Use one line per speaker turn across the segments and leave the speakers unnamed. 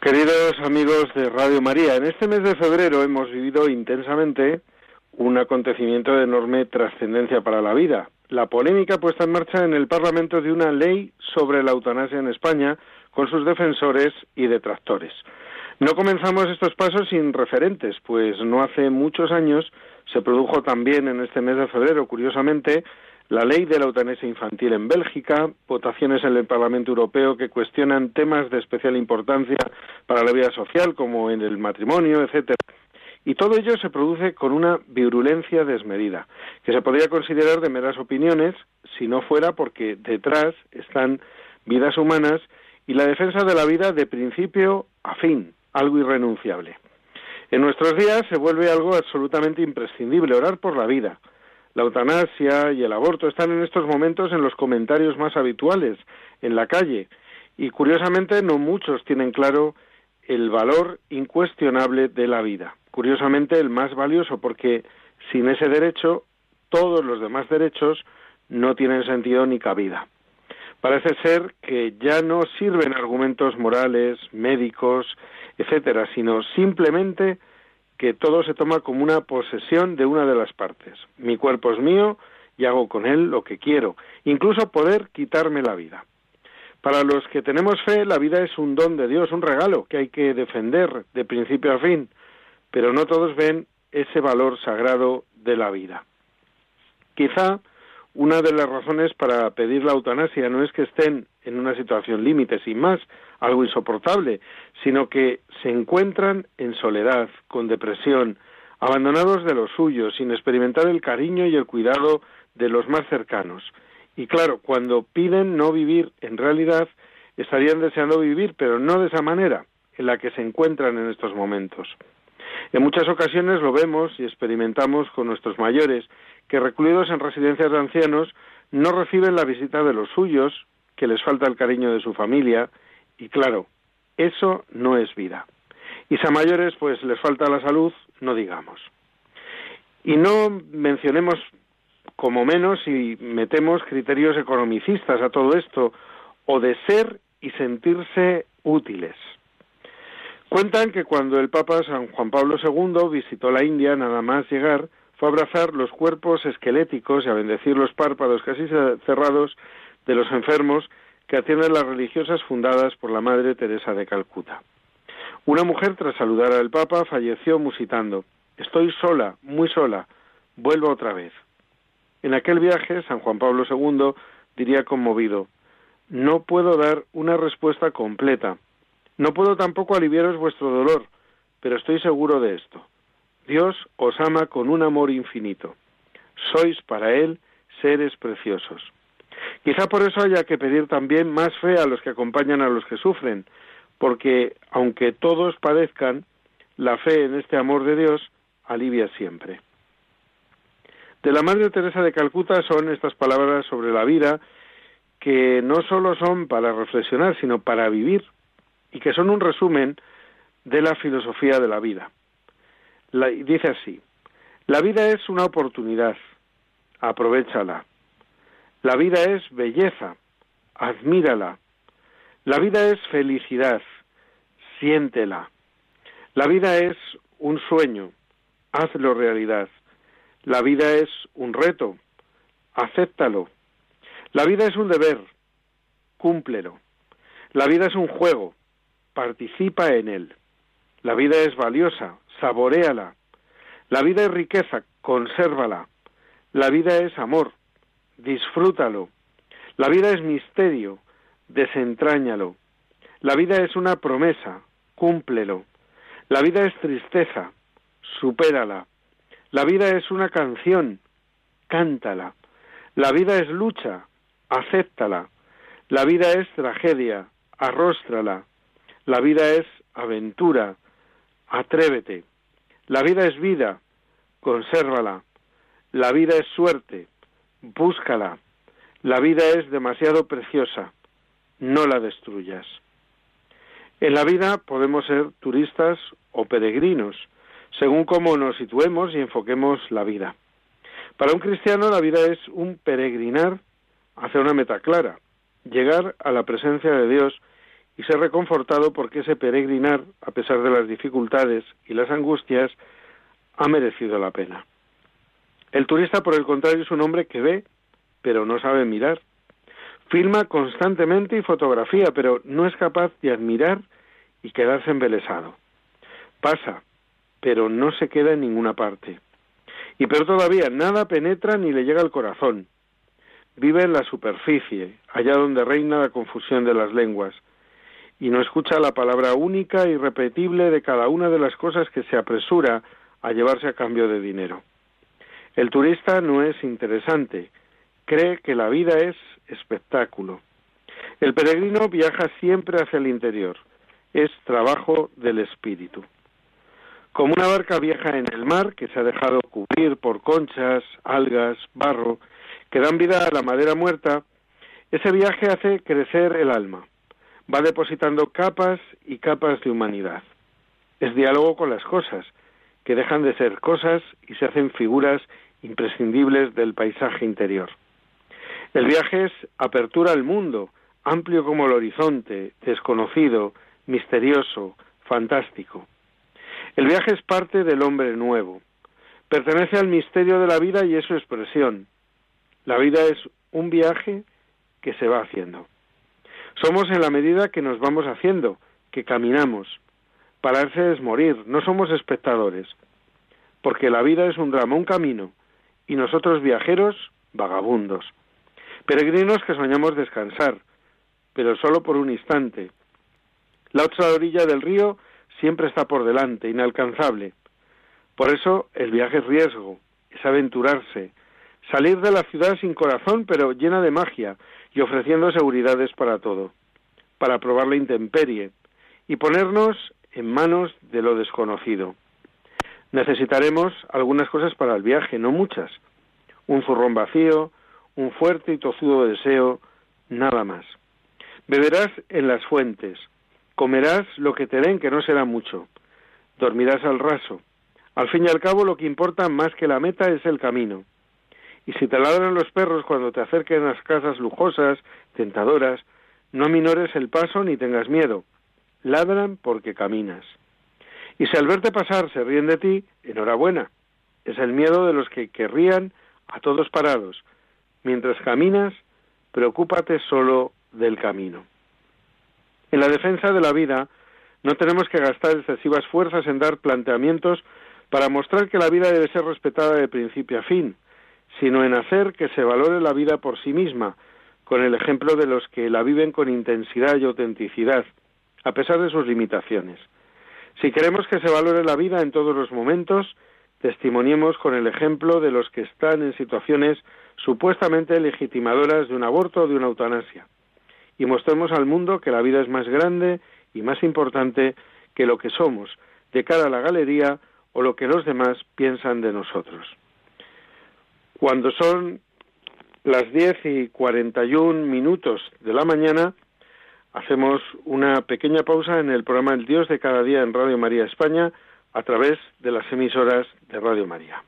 Queridos amigos de Radio María, en este mes de febrero hemos vivido intensamente un acontecimiento de enorme trascendencia para la vida, la polémica puesta en marcha en el Parlamento de una ley sobre la eutanasia en España con sus defensores y detractores. No comenzamos estos pasos sin referentes, pues no hace muchos años se produjo también en este mes de febrero, curiosamente, la ley de la eutanasia infantil en Bélgica, votaciones en el Parlamento Europeo que cuestionan temas de especial importancia para la vida social, como en el matrimonio, etcétera. Y todo ello se produce con una virulencia desmedida, que se podría considerar de meras opiniones si no fuera porque detrás están vidas humanas y la defensa de la vida de principio a fin, algo irrenunciable. En nuestros días se vuelve algo absolutamente imprescindible, orar por la vida, la eutanasia y el aborto están en estos momentos en los comentarios más habituales en la calle y curiosamente no muchos tienen claro el valor incuestionable de la vida. Curiosamente el más valioso porque sin ese derecho todos los demás derechos no tienen sentido ni cabida. Parece ser que ya no sirven argumentos morales, médicos, etcétera, sino simplemente que todo se toma como una posesión de una de las partes. Mi cuerpo es mío y hago con él lo que quiero, incluso poder quitarme la vida. Para los que tenemos fe, la vida es un don de Dios, un regalo que hay que defender de principio a fin, pero no todos ven ese valor sagrado de la vida. Quizá una de las razones para pedir la eutanasia no es que estén en una situación límite, sin más, algo insoportable, sino que se encuentran en soledad, con depresión, abandonados de los suyos, sin experimentar el cariño y el cuidado de los más cercanos. Y claro, cuando piden no vivir, en realidad estarían deseando vivir, pero no de esa manera en la que se encuentran en estos momentos. En muchas ocasiones lo vemos y experimentamos con nuestros mayores, que recluidos en residencias de ancianos no reciben la visita de los suyos, que les falta el cariño de su familia, y claro, eso no es vida. Y si a mayores pues les falta la salud, no digamos. Y no mencionemos como menos y metemos criterios economicistas a todo esto, o de ser y sentirse útiles. Cuentan que cuando el Papa San Juan Pablo II visitó la India, nada más llegar, fue a abrazar los cuerpos esqueléticos y a bendecir los párpados casi cerrados de los enfermos que atienden las religiosas fundadas por la Madre Teresa de Calcuta. Una mujer, tras saludar al Papa, falleció musitando Estoy sola, muy sola, vuelvo otra vez. En aquel viaje, San Juan Pablo II diría conmovido No puedo dar una respuesta completa. No puedo tampoco aliviaros vuestro dolor, pero estoy seguro de esto. Dios os ama con un amor infinito. Sois para Él seres preciosos. Quizá por eso haya que pedir también más fe a los que acompañan a los que sufren, porque aunque todos padezcan, la fe en este amor de Dios alivia siempre. De la Madre Teresa de Calcuta son estas palabras sobre la vida que no solo son para reflexionar, sino para vivir, y que son un resumen de la filosofía de la vida. dice así, la vida es una oportunidad, aprovechala. La vida es belleza, admírala. La vida es felicidad, siéntela. La vida es un sueño, hazlo realidad. La vida es un reto, acéptalo. La vida es un deber, cúmplelo. La vida es un juego, participa en él. La vida es valiosa, saboréala. La vida es riqueza, consérvala. La vida es amor, disfrútalo. La vida es misterio, desentráñalo. La vida es una promesa, cúmplelo. La vida es tristeza, supérala. La vida es una canción, cántala. La vida es lucha, acéptala. La vida es tragedia, arróstrala. La vida es aventura, atrévete. La vida es vida, consérvala. La vida es suerte, búscala. La vida es demasiado preciosa, no la destruyas. En la vida podemos ser turistas o peregrinos, según cómo nos situemos y enfoquemos la vida. Para un cristiano la vida es un peregrinar hacia una meta clara, llegar a la presencia de Dios y ser reconfortado porque ese peregrinar, a pesar de las dificultades y las angustias, ha merecido la pena. El turista, por el contrario, es un hombre que ve, pero no sabe mirar. Filma constantemente y fotografía, pero no es capaz de admirar y quedarse embelesado. Pasa, pero no se queda en ninguna parte. Y pero todavía nada penetra ni le llega al corazón. Vive en la superficie, allá donde reina la confusión de las lenguas, y no escucha la palabra única y repetible de cada una de las cosas que se apresura a llevarse a cambio de dinero. El turista no es interesante, cree que la vida es espectáculo. El peregrino viaja siempre hacia el interior, es trabajo del espíritu. Como una barca viaja en el mar, que se ha dejado cubrir por conchas, algas, barro, que dan vida a la madera muerta, ese viaje hace crecer el alma va depositando capas y capas de humanidad. Es diálogo con las cosas, que dejan de ser cosas y se hacen figuras imprescindibles del paisaje interior. El viaje es apertura al mundo, amplio como el horizonte, desconocido, misterioso, fantástico. El viaje es parte del hombre nuevo. Pertenece al misterio de la vida y es su expresión. La vida es un viaje que se va haciendo. Somos en la medida que nos vamos haciendo, que caminamos. Pararse es morir, no somos espectadores, porque la vida es un drama, un camino, y nosotros viajeros, vagabundos. Peregrinos que soñamos descansar, pero solo por un instante. La otra orilla del río siempre está por delante, inalcanzable. Por eso el viaje es riesgo, es aventurarse, salir de la ciudad sin corazón pero llena de magia, y ofreciendo seguridades para todo, para probar la intemperie y ponernos en manos de lo desconocido. Necesitaremos algunas cosas para el viaje, no muchas. Un zurrón vacío, un fuerte y tozudo deseo, nada más. Beberás en las fuentes, comerás lo que te den, que no será mucho. Dormirás al raso. Al fin y al cabo, lo que importa más que la meta es el camino. Y si te ladran los perros cuando te acerquen a las casas lujosas, tentadoras, no minores el paso ni tengas miedo. Ladran porque caminas. Y si al verte pasar se ríen de ti, enhorabuena. Es el miedo de los que querrían a todos parados. Mientras caminas, preocúpate solo del camino. En la defensa de la vida, no tenemos que gastar excesivas fuerzas en dar planteamientos para mostrar que la vida debe ser respetada de principio a fin, sino en hacer que se valore la vida por sí misma, con el ejemplo de los que la viven con intensidad y autenticidad, a pesar de sus limitaciones. Si queremos que se valore la vida en todos los momentos, testimoniemos con el ejemplo de los que están en situaciones supuestamente legitimadoras de un aborto o de una eutanasia, y mostremos al mundo que la vida es más grande y más importante que lo que somos de cara a la galería o lo que los demás piensan de nosotros. Cuando son las 10 y 41 minutos de la mañana, hacemos una pequeña pausa en el programa El Dios de cada día en Radio María España a través de las emisoras de Radio María.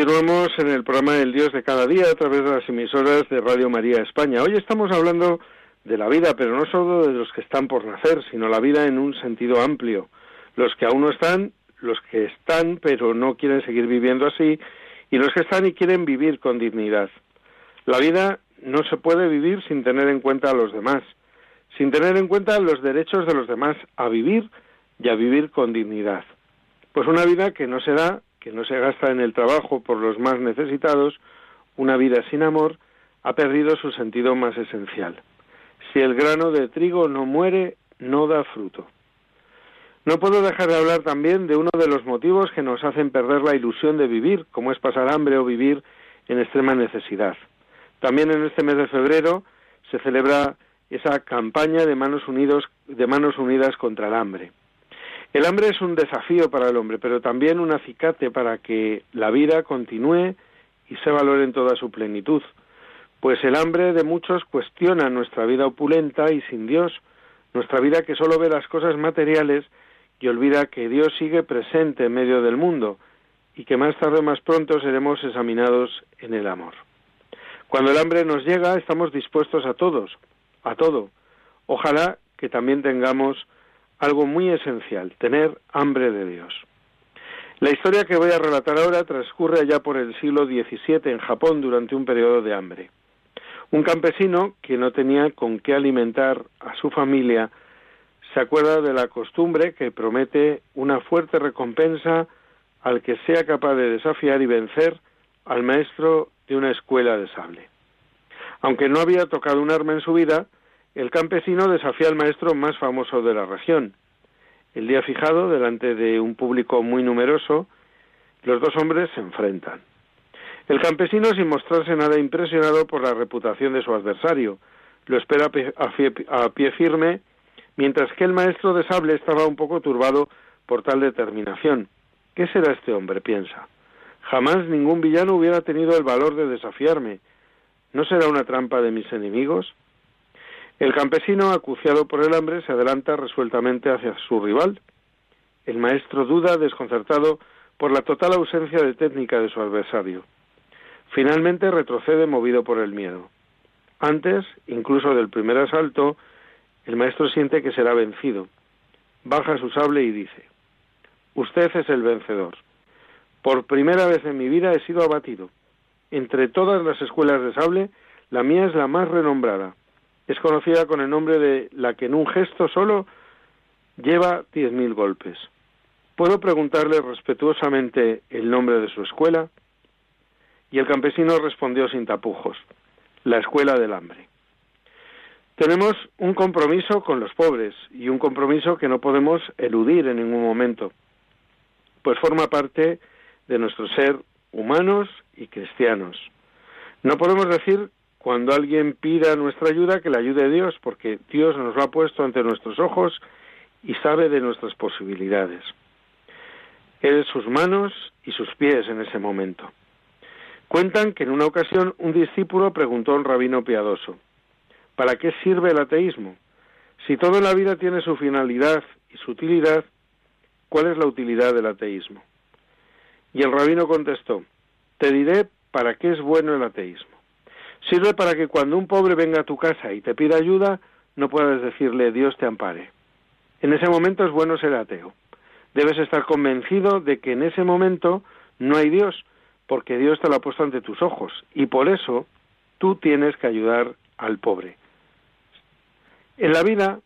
Continuamos en el programa El Dios de cada día a través de las emisoras de Radio María España. Hoy estamos hablando de la vida, pero no solo de los que están por nacer, sino la vida en un sentido amplio. Los que aún no están, los que están pero no quieren seguir viviendo así, y los que están y quieren vivir con dignidad. La vida no se puede vivir sin tener en cuenta a los demás, sin tener en cuenta los derechos de los demás a vivir y a vivir con dignidad. Pues una vida que no se da que no se gasta en el trabajo por los más necesitados, una vida sin amor, ha perdido su sentido más esencial. Si el grano de trigo no muere, no da fruto. No puedo dejar de hablar también de uno de los motivos que nos hacen perder la ilusión de vivir, como es pasar hambre o vivir en extrema necesidad. También en este mes de febrero se celebra esa campaña de manos, unidos, de manos unidas contra el hambre. El hambre es un desafío para el hombre, pero también un acicate para que la vida continúe y se valore en toda su plenitud. Pues el hambre de muchos cuestiona nuestra vida opulenta y sin Dios, nuestra vida que solo ve las cosas materiales y olvida que Dios sigue presente en medio del mundo y que más tarde o más pronto seremos examinados en el amor. Cuando el hambre nos llega, estamos dispuestos a todos, a todo. Ojalá que también tengamos algo muy esencial, tener hambre de Dios. La historia que voy a relatar ahora transcurre allá por el siglo XVII en Japón durante un periodo de hambre. Un campesino que no tenía con qué alimentar a su familia se acuerda de la costumbre que promete una fuerte recompensa al que sea capaz de desafiar y vencer al maestro de una escuela de sable. Aunque no había tocado un arma en su vida, el campesino desafía al maestro más famoso de la región. El día fijado, delante de un público muy numeroso, los dos hombres se enfrentan. El campesino, sin mostrarse nada impresionado por la reputación de su adversario, lo espera a pie, firme, mientras que el maestro de sable estaba un poco turbado por tal determinación. ¿Qué será este hombre? piensa. Jamás ningún villano hubiera tenido el valor de desafiarme. ¿No será una trampa de mis enemigos? El campesino, acuciado por el hambre, se adelanta resueltamente hacia su rival. El maestro duda, desconcertado por la total ausencia de técnica de su adversario. Finalmente retrocede movido por el miedo. Antes, incluso del primer asalto, el maestro siente que será vencido. Baja su sable y dice, Usted es el vencedor. Por primera vez en mi vida he sido abatido. Entre todas las escuelas de sable, la mía es la más renombrada es conocida con el nombre de la que en un gesto solo lleva diez mil golpes. ¿Puedo preguntarle respetuosamente el nombre de su escuela? Y el campesino respondió sin tapujos, la escuela del hambre. Tenemos un compromiso con los pobres y un compromiso que no podemos eludir en ningún momento, pues forma parte de nuestro ser humanos y cristianos. No podemos decir cuando alguien pida nuestra ayuda, que la ayude Dios, porque Dios nos lo ha puesto ante nuestros ojos y sabe de nuestras posibilidades. Él sus manos y sus pies en ese momento. Cuentan que en una ocasión un discípulo preguntó a un rabino piadoso, ¿para qué sirve el ateísmo? Si toda la vida tiene su finalidad y su utilidad, ¿cuál es la utilidad del ateísmo? Y el rabino contestó, te diré para qué es bueno el ateísmo. Sirve para que cuando un pobre venga a tu casa y te pida ayuda, no puedas decirle Dios te ampare. En ese momento es bueno ser ateo. Debes estar convencido de que en ese momento no hay Dios, porque Dios te lo ha puesto ante tus ojos, y por eso tú tienes que ayudar al pobre. En la vida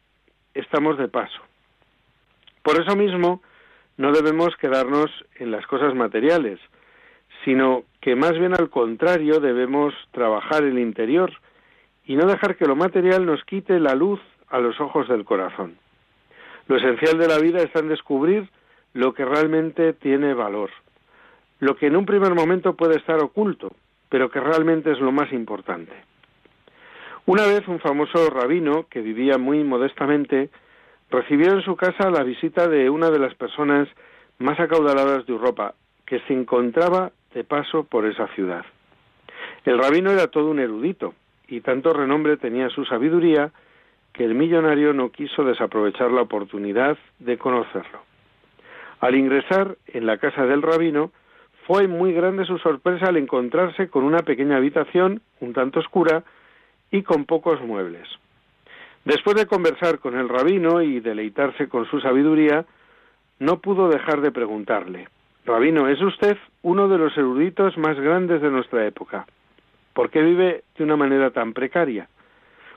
estamos de paso. Por eso mismo no debemos quedarnos en las cosas materiales, sino que más bien al contrario debemos trabajar el interior y no dejar que lo material nos quite la luz a los ojos del corazón. Lo esencial de la vida está en descubrir lo que realmente tiene valor, lo que en un primer momento puede estar oculto, pero que realmente es lo más importante. Una vez un famoso rabino que vivía muy modestamente recibió en su casa la visita de una de las personas más acaudaladas de Europa, que se encontraba de paso por esa ciudad. El rabino era todo un erudito, y tanto renombre tenía su sabiduría que el millonario no quiso desaprovechar la oportunidad de conocerlo. Al ingresar en la casa del rabino, fue muy grande su sorpresa al encontrarse con una pequeña habitación, un tanto oscura, y con pocos muebles. Después de conversar con el rabino y deleitarse con su sabiduría, no pudo dejar de preguntarle, Rabino, ¿es usted uno de los eruditos más grandes de nuestra época? ¿Por qué vive de una manera tan precaria?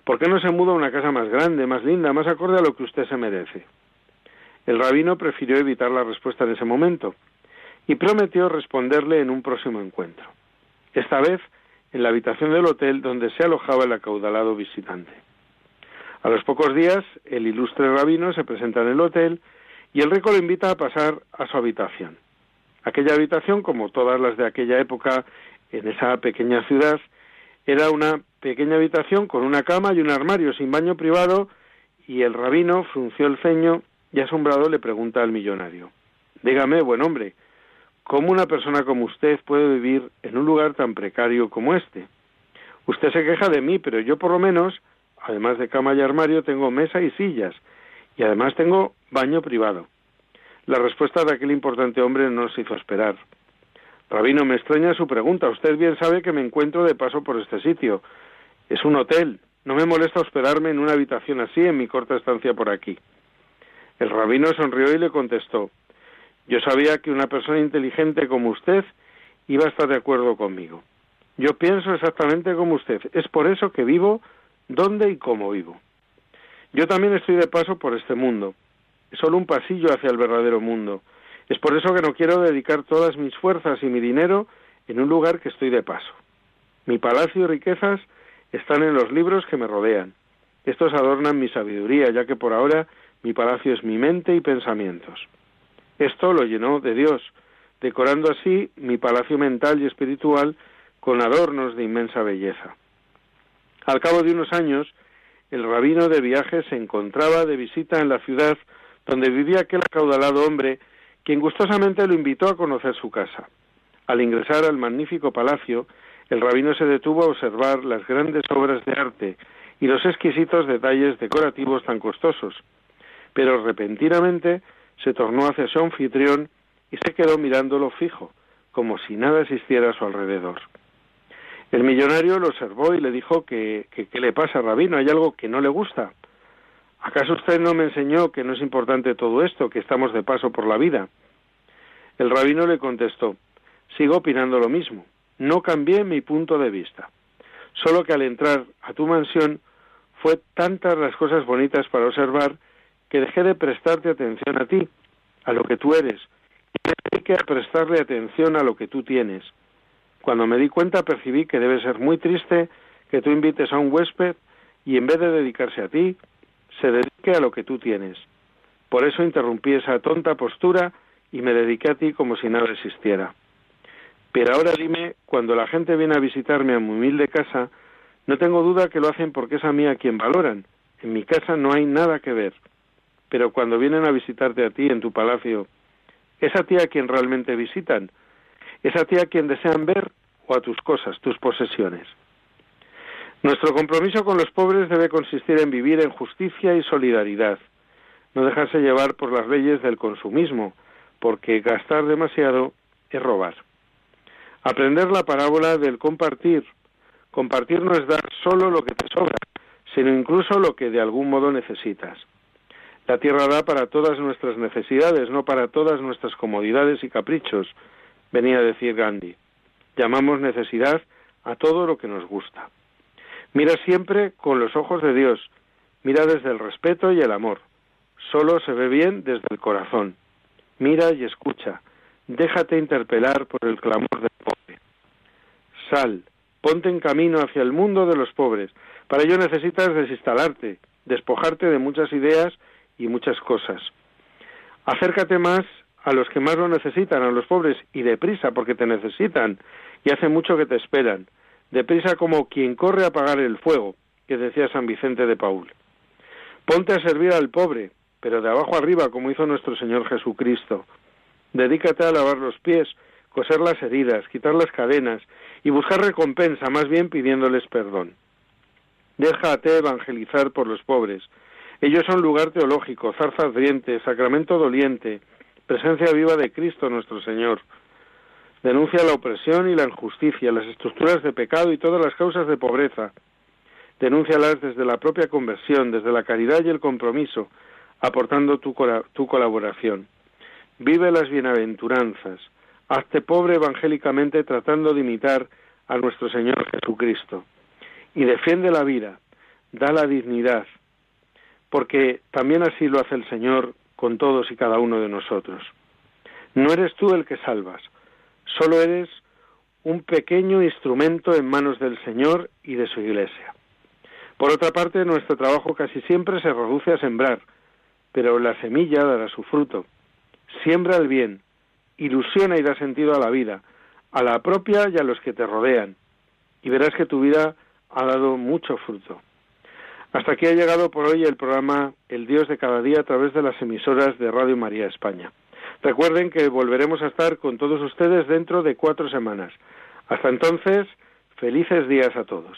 ¿Por qué no se muda a una casa más grande, más linda, más acorde a lo que usted se merece? El rabino prefirió evitar la respuesta en ese momento y prometió responderle en un próximo encuentro. Esta vez en la habitación del hotel donde se alojaba el acaudalado visitante. A los pocos días, el ilustre rabino se presenta en el hotel y el rico lo invita a pasar a su habitación. Aquella habitación, como todas las de aquella época en esa pequeña ciudad, era una pequeña habitación con una cama y un armario sin baño privado y el rabino frunció el ceño y asombrado le pregunta al millonario, Dígame, buen hombre, ¿cómo una persona como usted puede vivir en un lugar tan precario como este? Usted se queja de mí, pero yo por lo menos, además de cama y armario, tengo mesa y sillas, y además tengo baño privado. La respuesta de aquel importante hombre no se hizo esperar. Rabino, me extraña su pregunta. Usted bien sabe que me encuentro de paso por este sitio. Es un hotel. No me molesta hospedarme en una habitación así en mi corta estancia por aquí. El rabino sonrió y le contestó Yo sabía que una persona inteligente como usted iba a estar de acuerdo conmigo. Yo pienso exactamente como usted. Es por eso que vivo donde y cómo vivo. Yo también estoy de paso por este mundo solo un pasillo hacia el verdadero mundo. Es por eso que no quiero dedicar todas mis fuerzas y mi dinero en un lugar que estoy de paso. Mi palacio y riquezas están en los libros que me rodean. Estos adornan mi sabiduría, ya que por ahora mi palacio es mi mente y pensamientos. Esto lo llenó de Dios, decorando así mi palacio mental y espiritual con adornos de inmensa belleza. Al cabo de unos años, el rabino de viaje se encontraba de visita en la ciudad donde vivía aquel acaudalado hombre, quien gustosamente lo invitó a conocer su casa. Al ingresar al magnífico palacio, el rabino se detuvo a observar las grandes obras de arte y los exquisitos detalles decorativos tan costosos, pero repentinamente se tornó hacia su anfitrión y se quedó mirándolo fijo, como si nada existiera a su alrededor. El millonario lo observó y le dijo que, ¿qué le pasa, rabino? ¿Hay algo que no le gusta? ¿Acaso usted no me enseñó que no es importante todo esto, que estamos de paso por la vida? El rabino le contestó, sigo opinando lo mismo, no cambié mi punto de vista, solo que al entrar a tu mansión fue tantas las cosas bonitas para observar que dejé de prestarte atención a ti, a lo que tú eres, y me que a prestarle atención a lo que tú tienes. Cuando me di cuenta percibí que debe ser muy triste que tú invites a un huésped y en vez de dedicarse a ti, se dedique a lo que tú tienes. Por eso interrumpí esa tonta postura y me dediqué a ti como si nada existiera. Pero ahora dime, cuando la gente viene a visitarme a mi humilde casa, no tengo duda que lo hacen porque es a mí a quien valoran. En mi casa no hay nada que ver. Pero cuando vienen a visitarte a ti en tu palacio, ¿es a ti a quien realmente visitan? ¿Es a ti a quien desean ver o a tus cosas, tus posesiones? Nuestro compromiso con los pobres debe consistir en vivir en justicia y solidaridad, no dejarse llevar por las leyes del consumismo, porque gastar demasiado es robar. Aprender la parábola del compartir. Compartir no es dar solo lo que te sobra, sino incluso lo que de algún modo necesitas. La tierra da para todas nuestras necesidades, no para todas nuestras comodidades y caprichos, venía a decir Gandhi. Llamamos necesidad a todo lo que nos gusta. Mira siempre con los ojos de Dios, mira desde el respeto y el amor. Solo se ve bien desde el corazón. Mira y escucha. Déjate interpelar por el clamor del pobre. Sal, ponte en camino hacia el mundo de los pobres. Para ello necesitas desinstalarte, despojarte de muchas ideas y muchas cosas. Acércate más a los que más lo necesitan, a los pobres, y deprisa, porque te necesitan, y hace mucho que te esperan deprisa como quien corre a apagar el fuego, que decía San Vicente de Paul. Ponte a servir al pobre, pero de abajo arriba, como hizo nuestro Señor Jesucristo. Dedícate a lavar los pies, coser las heridas, quitar las cadenas y buscar recompensa, más bien pidiéndoles perdón. Déjate evangelizar por los pobres. Ellos son lugar teológico, zarza ardiente, sacramento doliente, presencia viva de Cristo nuestro Señor. Denuncia la opresión y la injusticia, las estructuras de pecado y todas las causas de pobreza. Denúncialas desde la propia conversión, desde la caridad y el compromiso, aportando tu, tu colaboración. Vive las bienaventuranzas. Hazte pobre evangélicamente tratando de imitar a nuestro Señor Jesucristo. Y defiende la vida, da la dignidad, porque también así lo hace el Señor con todos y cada uno de nosotros. No eres tú el que salvas, solo eres un pequeño instrumento en manos del Señor y de su Iglesia. Por otra parte, nuestro trabajo casi siempre se reduce a sembrar, pero la semilla dará su fruto. Siembra el bien, ilusiona y da sentido a la vida, a la propia y a los que te rodean, y verás que tu vida ha dado mucho fruto. Hasta aquí ha llegado por hoy el programa El Dios de cada día a través de las emisoras de Radio María España. Recuerden que volveremos a estar con todos ustedes dentro de cuatro semanas. Hasta entonces, felices días a todos.